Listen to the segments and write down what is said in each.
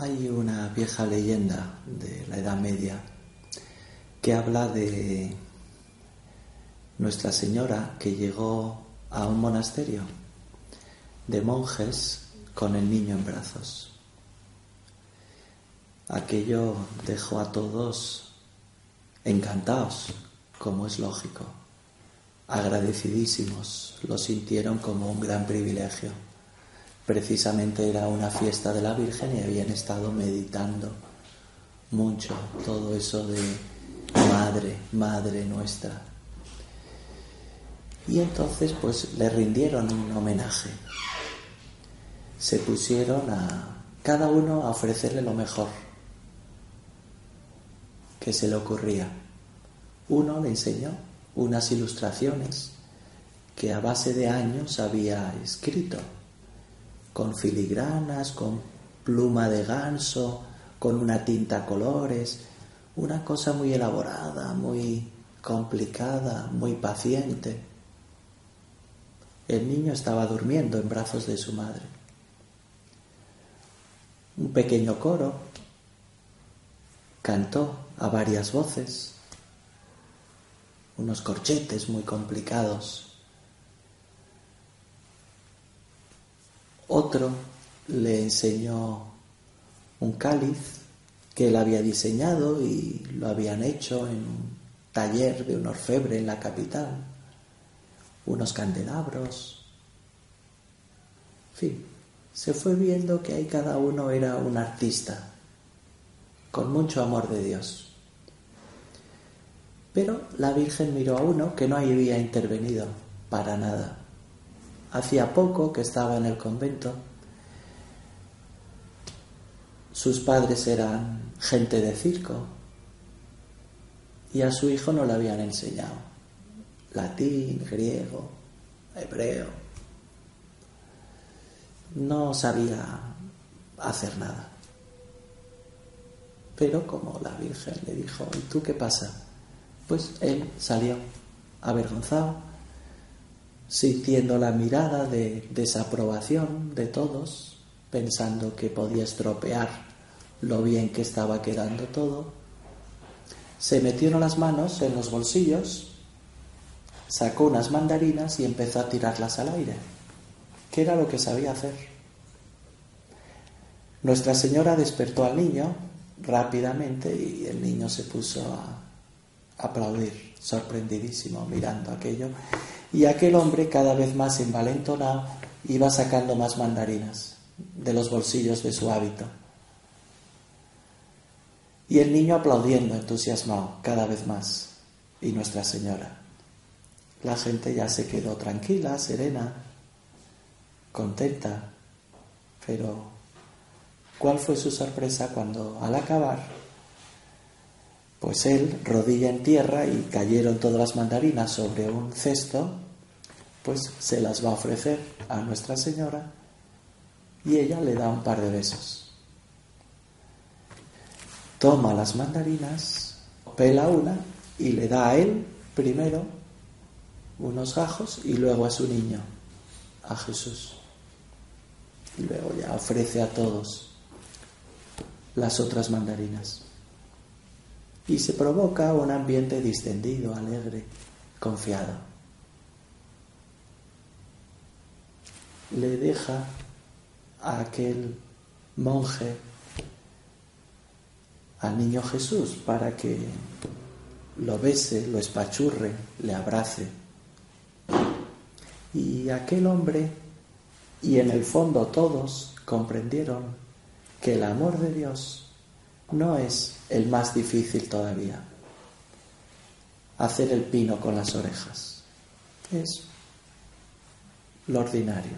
Hay una vieja leyenda de la Edad Media que habla de Nuestra Señora que llegó a un monasterio de monjes con el niño en brazos. Aquello dejó a todos encantados, como es lógico, agradecidísimos, lo sintieron como un gran privilegio. Precisamente era una fiesta de la Virgen y habían estado meditando mucho todo eso de Madre, Madre nuestra. Y entonces pues le rindieron un homenaje. Se pusieron a cada uno a ofrecerle lo mejor que se le ocurría. Uno le enseñó unas ilustraciones que a base de años había escrito, con filigranas, con pluma de ganso, con una tinta a colores, una cosa muy elaborada, muy complicada, muy paciente. El niño estaba durmiendo en brazos de su madre. Un pequeño coro cantó a varias voces, unos corchetes muy complicados. Otro le enseñó un cáliz que él había diseñado y lo habían hecho en un taller de un orfebre en la capital, unos candelabros. En fin, se fue viendo que ahí cada uno era un artista, con mucho amor de Dios. Pero la Virgen miró a uno que no había intervenido para nada. Hacía poco que estaba en el convento. Sus padres eran gente de circo y a su hijo no le habían enseñado latín, griego, hebreo. No sabía hacer nada. Pero como la Virgen le dijo, ¿y tú qué pasa? Pues él salió avergonzado, sintiendo la mirada de desaprobación de todos, pensando que podía estropear lo bien que estaba quedando todo. Se metieron las manos en los bolsillos, sacó unas mandarinas y empezó a tirarlas al aire, que era lo que sabía hacer. Nuestra Señora despertó al niño rápidamente y el niño se puso a aplaudir, sorprendidísimo, mirando aquello. Y aquel hombre, cada vez más envalentonado, iba sacando más mandarinas de los bolsillos de su hábito. Y el niño aplaudiendo, entusiasmado, cada vez más. Y Nuestra Señora. La gente ya se quedó tranquila, serena, contenta. Pero, ¿cuál fue su sorpresa cuando al acabar pues él, rodilla en tierra y cayeron todas las mandarinas sobre un cesto, pues se las va a ofrecer a Nuestra Señora y ella le da un par de besos. Toma las mandarinas, pela una y le da a él primero unos gajos y luego a su niño, a Jesús. Y luego ya ofrece a todos las otras mandarinas y se provoca un ambiente distendido, alegre, confiado. Le deja a aquel monje al niño Jesús para que lo bese, lo espachurre, le abrace. Y aquel hombre, y en el fondo todos, comprendieron que el amor de Dios no es el más difícil todavía. hacer el pino con las orejas. Es lo ordinario.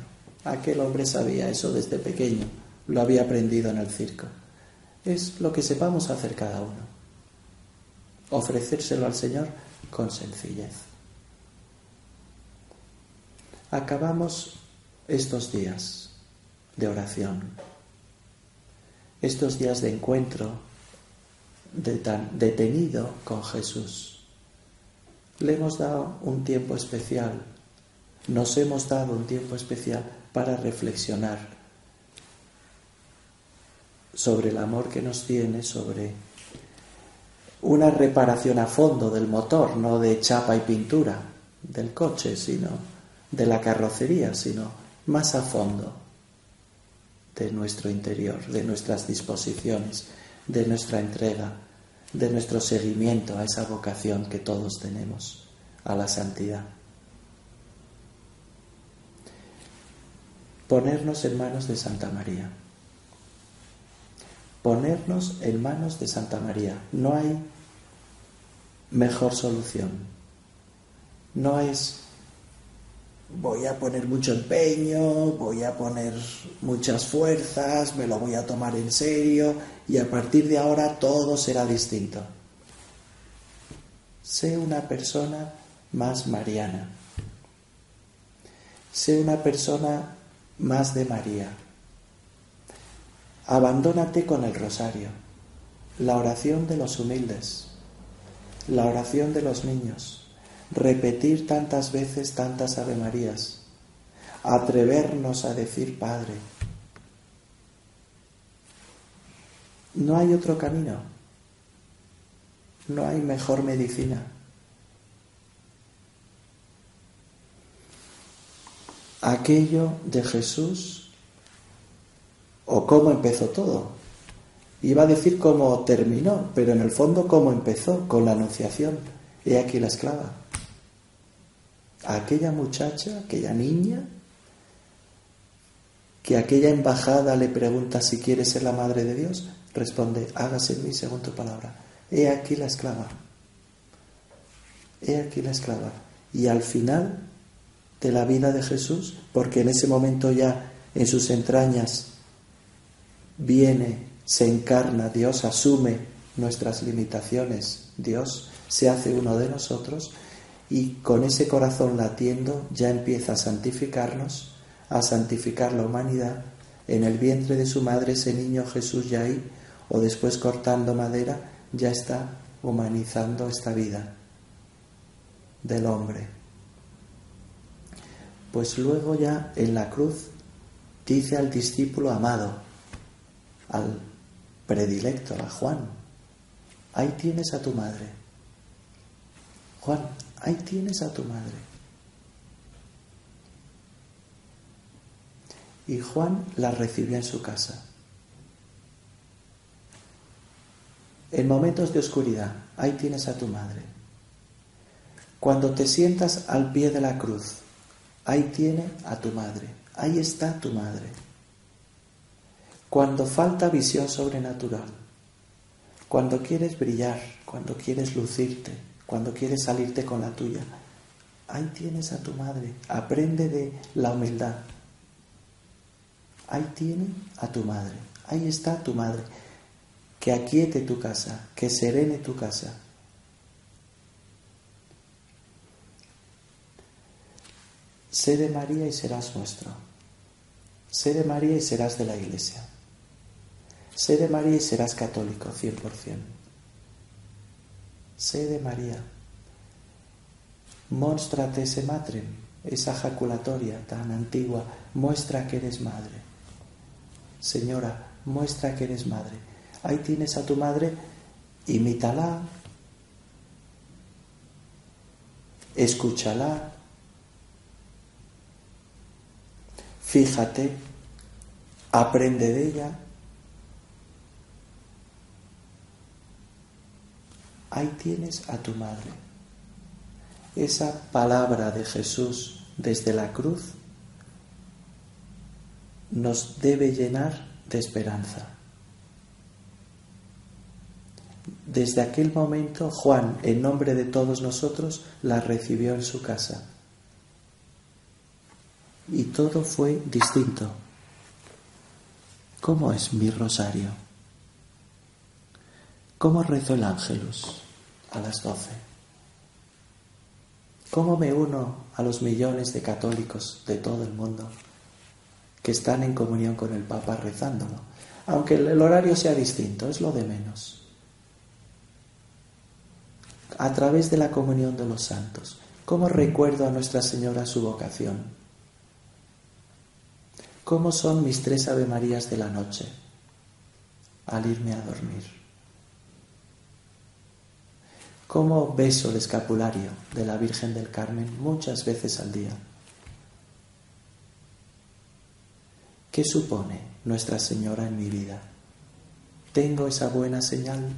Aquel hombre sabía eso desde pequeño, lo había aprendido en el circo. Es lo que sepamos hacer cada uno. Ofrecérselo al Señor con sencillez. Acabamos estos días de oración, estos días de encuentro de tan detenido con Jesús. Le hemos dado un tiempo especial, nos hemos dado un tiempo especial para reflexionar sobre el amor que nos tiene, sobre una reparación a fondo del motor, no de chapa y pintura del coche, sino de la carrocería, sino más a fondo de nuestro interior, de nuestras disposiciones, de nuestra entrega, de nuestro seguimiento a esa vocación que todos tenemos, a la santidad. Ponernos en manos de Santa María. Ponernos en manos de Santa María. No hay mejor solución. No es voy a poner mucho empeño, voy a poner muchas fuerzas, me lo voy a tomar en serio y a partir de ahora todo será distinto. Sé una persona más mariana. Sé una persona más de María. Abandónate con el rosario, la oración de los humildes, la oración de los niños repetir tantas veces tantas Ave Marías, atrevernos a decir Padre. No hay otro camino, no hay mejor medicina. Aquello de Jesús o cómo empezó todo. Iba a decir cómo terminó, pero en el fondo cómo empezó, con la anunciación. He aquí la esclava aquella muchacha, aquella niña, que aquella embajada le pregunta si quiere ser la madre de Dios, responde, hágase en mí según tu palabra. He aquí la esclava. He aquí la esclava. Y al final de la vida de Jesús, porque en ese momento ya en sus entrañas viene, se encarna, Dios asume nuestras limitaciones, Dios se hace uno de nosotros, y con ese corazón latiendo ya empieza a santificarnos, a santificar la humanidad. En el vientre de su madre ese niño Jesús ya ahí, o después cortando madera, ya está humanizando esta vida del hombre. Pues luego ya en la cruz dice al discípulo amado, al predilecto, a Juan, ahí tienes a tu madre. Juan, ahí tienes a tu madre. Y Juan la recibió en su casa. En momentos de oscuridad, ahí tienes a tu madre. Cuando te sientas al pie de la cruz, ahí tiene a tu madre, ahí está tu madre. Cuando falta visión sobrenatural, cuando quieres brillar, cuando quieres lucirte, cuando quieres salirte con la tuya. Ahí tienes a tu madre, aprende de la humildad. Ahí tiene a tu madre, ahí está tu madre. Que aquiete tu casa, que serene tu casa. Sé de María y serás nuestro. Sé de María y serás de la Iglesia. Sé de María y serás católico, 100% sé de María. Móstrate ese matrem, esa jaculatoria tan antigua, muestra que eres madre. Señora, muestra que eres madre. Ahí tienes a tu madre, imítala, escúchala, fíjate, aprende de ella, ahí tienes a tu madre. Esa palabra de Jesús desde la cruz nos debe llenar de esperanza. desde aquel momento Juan, en nombre de todos nosotros, la recibió en su casa. Y todo fue distinto. ¿Cómo es mi rosario? ¿Cómo rezo el ángelus a las doce? ¿Cómo me uno a los millones de católicos de todo el mundo que están en comunión con el Papa rezándolo? Aunque el horario sea distinto, es lo de menos a través de la comunión de los santos. ¿Cómo recuerdo a Nuestra Señora su vocación? ¿Cómo son mis tres Ave Marías de la noche al irme a dormir? ¿Cómo beso el escapulario de la Virgen del Carmen muchas veces al día? ¿Qué supone Nuestra Señora en mi vida? ¿Tengo esa buena señal?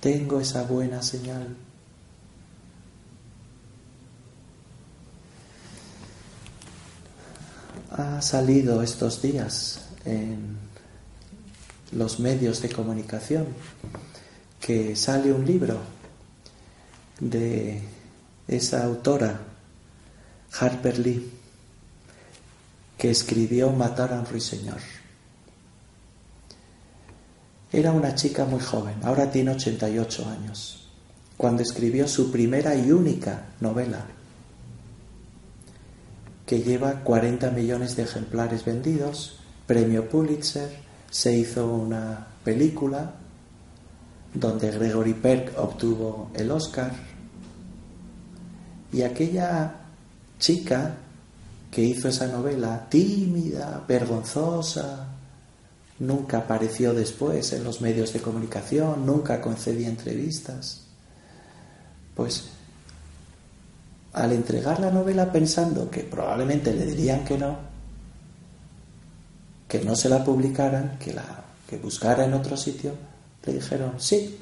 Tengo esa buena señal. Ha salido estos días en los medios de comunicación que sale un libro de esa autora, Harper Lee, que escribió Matar a un ruiseñor. Era una chica muy joven, ahora tiene 88 años, cuando escribió su primera y única novela, que lleva 40 millones de ejemplares vendidos, premio Pulitzer, se hizo una película donde Gregory Peck obtuvo el Oscar y aquella chica que hizo esa novela, tímida, vergonzosa, nunca apareció después en los medios de comunicación, nunca concedía entrevistas. Pues al entregar la novela pensando que probablemente le dirían que no, que no se la publicaran, que la que buscara en otro sitio, le dijeron, "Sí,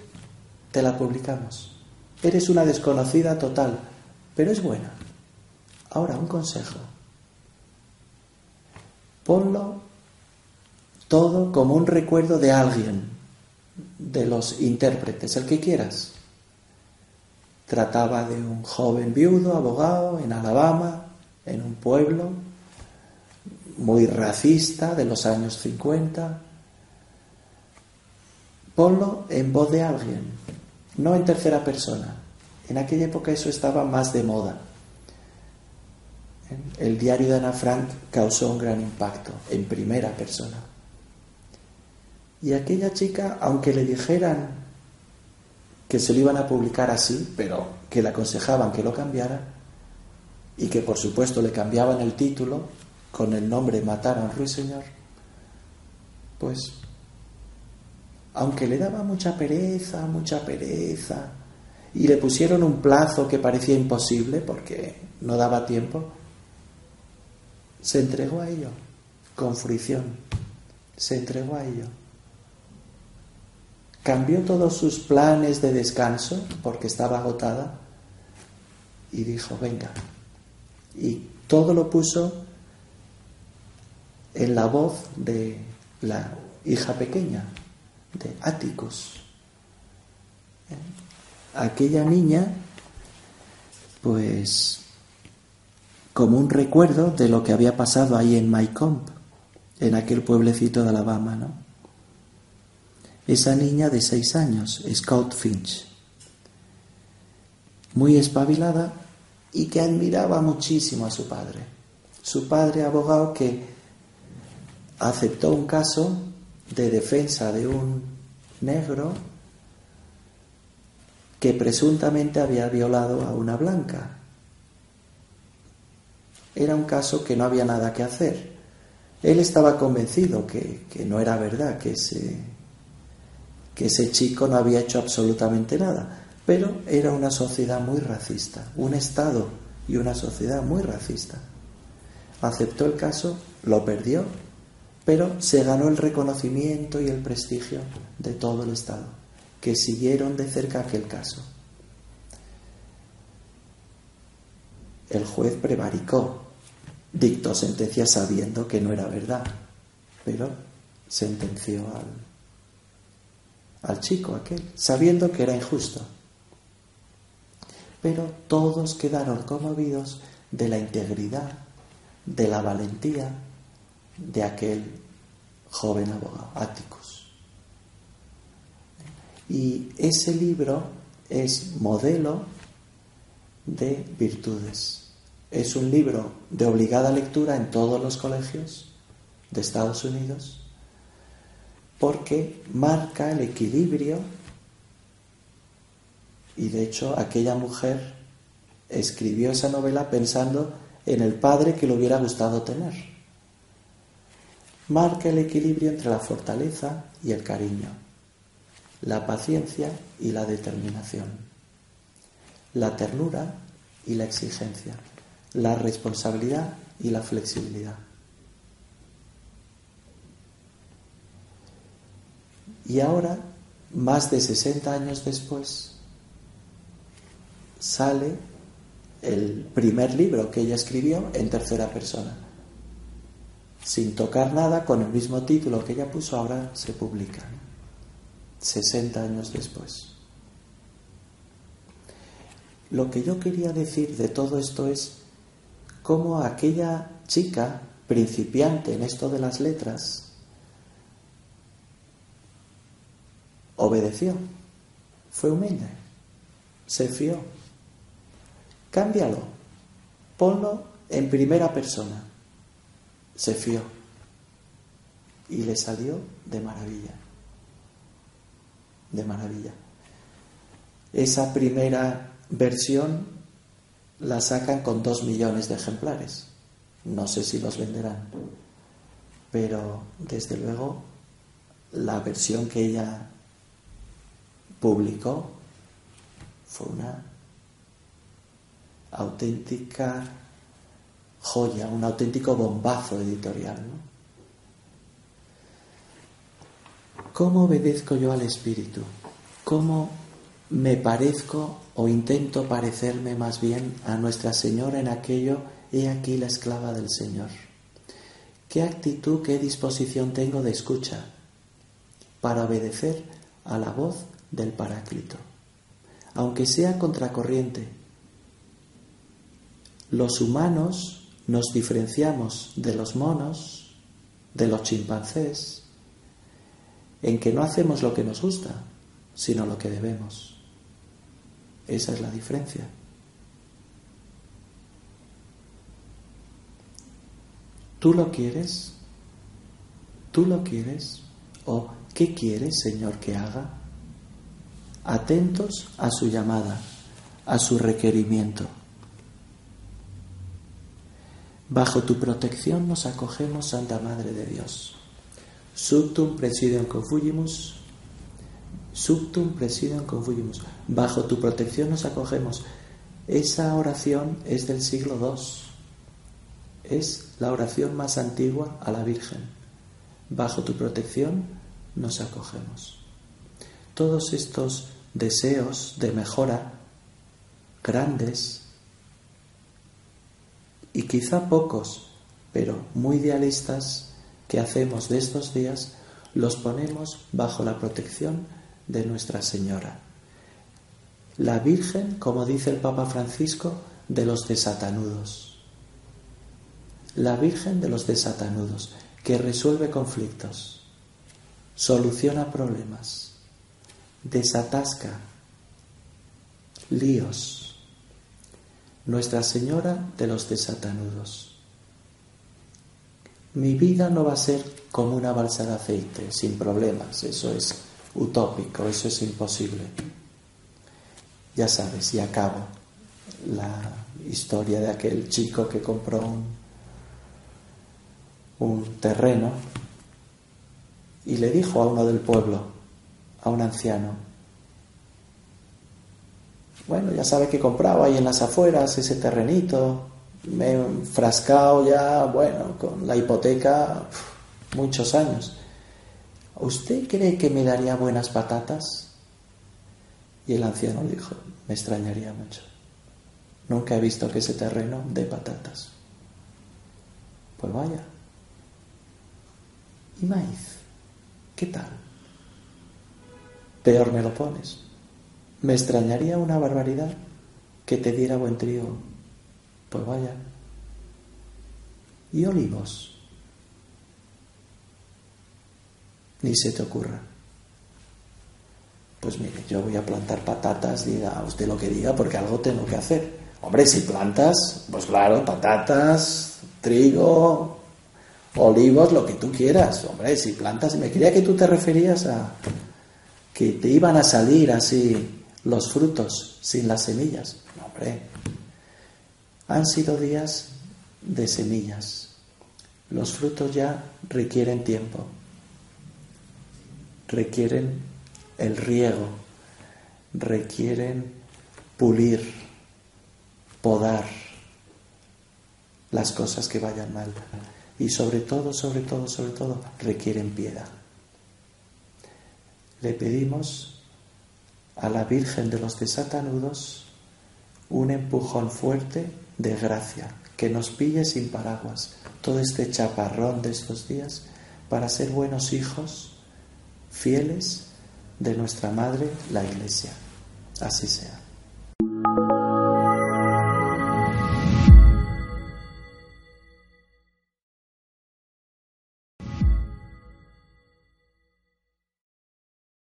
te la publicamos. Eres una desconocida total, pero es buena." Ahora un consejo. Ponlo todo como un recuerdo de alguien, de los intérpretes, el que quieras. Trataba de un joven viudo, abogado, en Alabama, en un pueblo muy racista de los años 50. Ponlo en voz de alguien, no en tercera persona. En aquella época eso estaba más de moda. El diario de Ana Frank causó un gran impacto en primera persona. Y aquella chica, aunque le dijeran que se lo iban a publicar así, pero que le aconsejaban que lo cambiara, y que por supuesto le cambiaban el título con el nombre Matar a un ruiseñor, pues, aunque le daba mucha pereza, mucha pereza, y le pusieron un plazo que parecía imposible porque no daba tiempo, se entregó a ello con fruición, se entregó a ello. Cambió todos sus planes de descanso porque estaba agotada y dijo, venga. Y todo lo puso en la voz de la hija pequeña, de Atticus. Aquella niña, pues, como un recuerdo de lo que había pasado ahí en Mycomb, en aquel pueblecito de Alabama, ¿no? esa niña de seis años, Scout Finch, muy espabilada y que admiraba muchísimo a su padre. Su padre, abogado, que aceptó un caso de defensa de un negro que presuntamente había violado a una blanca. Era un caso que no había nada que hacer. Él estaba convencido que, que no era verdad, que ese que ese chico no había hecho absolutamente nada, pero era una sociedad muy racista, un Estado y una sociedad muy racista. Aceptó el caso, lo perdió, pero se ganó el reconocimiento y el prestigio de todo el Estado, que siguieron de cerca aquel caso. El juez prevaricó, dictó sentencia sabiendo que no era verdad, pero sentenció al al chico aquel, sabiendo que era injusto. Pero todos quedaron conmovidos de la integridad, de la valentía de aquel joven abogado, Atticus. Y ese libro es modelo de virtudes. Es un libro de obligada lectura en todos los colegios de Estados Unidos porque marca el equilibrio y de hecho aquella mujer escribió esa novela pensando en el padre que le hubiera gustado tener. Marca el equilibrio entre la fortaleza y el cariño, la paciencia y la determinación, la ternura y la exigencia, la responsabilidad y la flexibilidad. Y ahora, más de 60 años después, sale el primer libro que ella escribió en tercera persona. Sin tocar nada, con el mismo título que ella puso, ahora se publica. 60 años después. Lo que yo quería decir de todo esto es cómo aquella chica principiante en esto de las letras Obedeció. Fue humilde. Se fió. Cámbialo. Ponlo en primera persona. Se fió. Y le salió de maravilla. De maravilla. Esa primera versión la sacan con dos millones de ejemplares. No sé si los venderán. Pero desde luego la versión que ella publicó fue una auténtica joya, un auténtico bombazo editorial. ¿Cómo obedezco yo al Espíritu? ¿Cómo me parezco o intento parecerme más bien a Nuestra Señora en aquello, he aquí la esclava del Señor? ¿Qué actitud, qué disposición tengo de escucha para obedecer a la voz del Paráclito, aunque sea contracorriente. Los humanos nos diferenciamos de los monos, de los chimpancés, en que no hacemos lo que nos gusta, sino lo que debemos. Esa es la diferencia. ¿Tú lo quieres? ¿Tú lo quieres? ¿O qué quieres, Señor, que haga? atentos a su llamada, a su requerimiento. Bajo tu protección nos acogemos, Santa Madre de Dios. Subtum presidium confugimus, subtum presidium confugimus. Bajo tu protección nos acogemos. Esa oración es del siglo II. Es la oración más antigua a la Virgen. Bajo tu protección nos acogemos todos estos deseos de mejora grandes y quizá pocos, pero muy idealistas que hacemos de estos días, los ponemos bajo la protección de Nuestra Señora. La Virgen, como dice el Papa Francisco, de los desatanudos. La Virgen de los desatanudos, que resuelve conflictos, soluciona problemas desatasca líos. Nuestra Señora de los desatanudos. Mi vida no va a ser como una balsa de aceite, sin problemas. Eso es utópico, eso es imposible. Ya sabes, y acabo la historia de aquel chico que compró un, un terreno y le dijo a uno del pueblo, a un anciano. Bueno, ya sabe que compraba ahí en las afueras ese terrenito, me he enfrascado ya, bueno, con la hipoteca muchos años. ¿Usted cree que me daría buenas patatas? Y el anciano dijo, me extrañaría mucho. Nunca he visto que ese terreno dé patatas. Pues vaya. ¿Y maíz? ¿Qué tal? peor me lo pones. Me extrañaría una barbaridad que te diera buen trigo. Pues vaya. ¿Y olivos? Ni se te ocurra. Pues mire, yo voy a plantar patatas, diga usted lo que diga, porque algo tengo que hacer. Hombre, si plantas, pues claro, patatas, trigo, olivos, lo que tú quieras. Hombre, si plantas, me creía que tú te referías a que te iban a salir así los frutos sin las semillas. hombre, han sido días de semillas. Los frutos ya requieren tiempo, requieren el riego, requieren pulir, podar las cosas que vayan mal. Y sobre todo, sobre todo, sobre todo, requieren piedad. Le pedimos a la Virgen de los desatanudos un empujón fuerte de gracia, que nos pille sin paraguas todo este chaparrón de estos días para ser buenos hijos, fieles de nuestra Madre, la Iglesia. Así sea.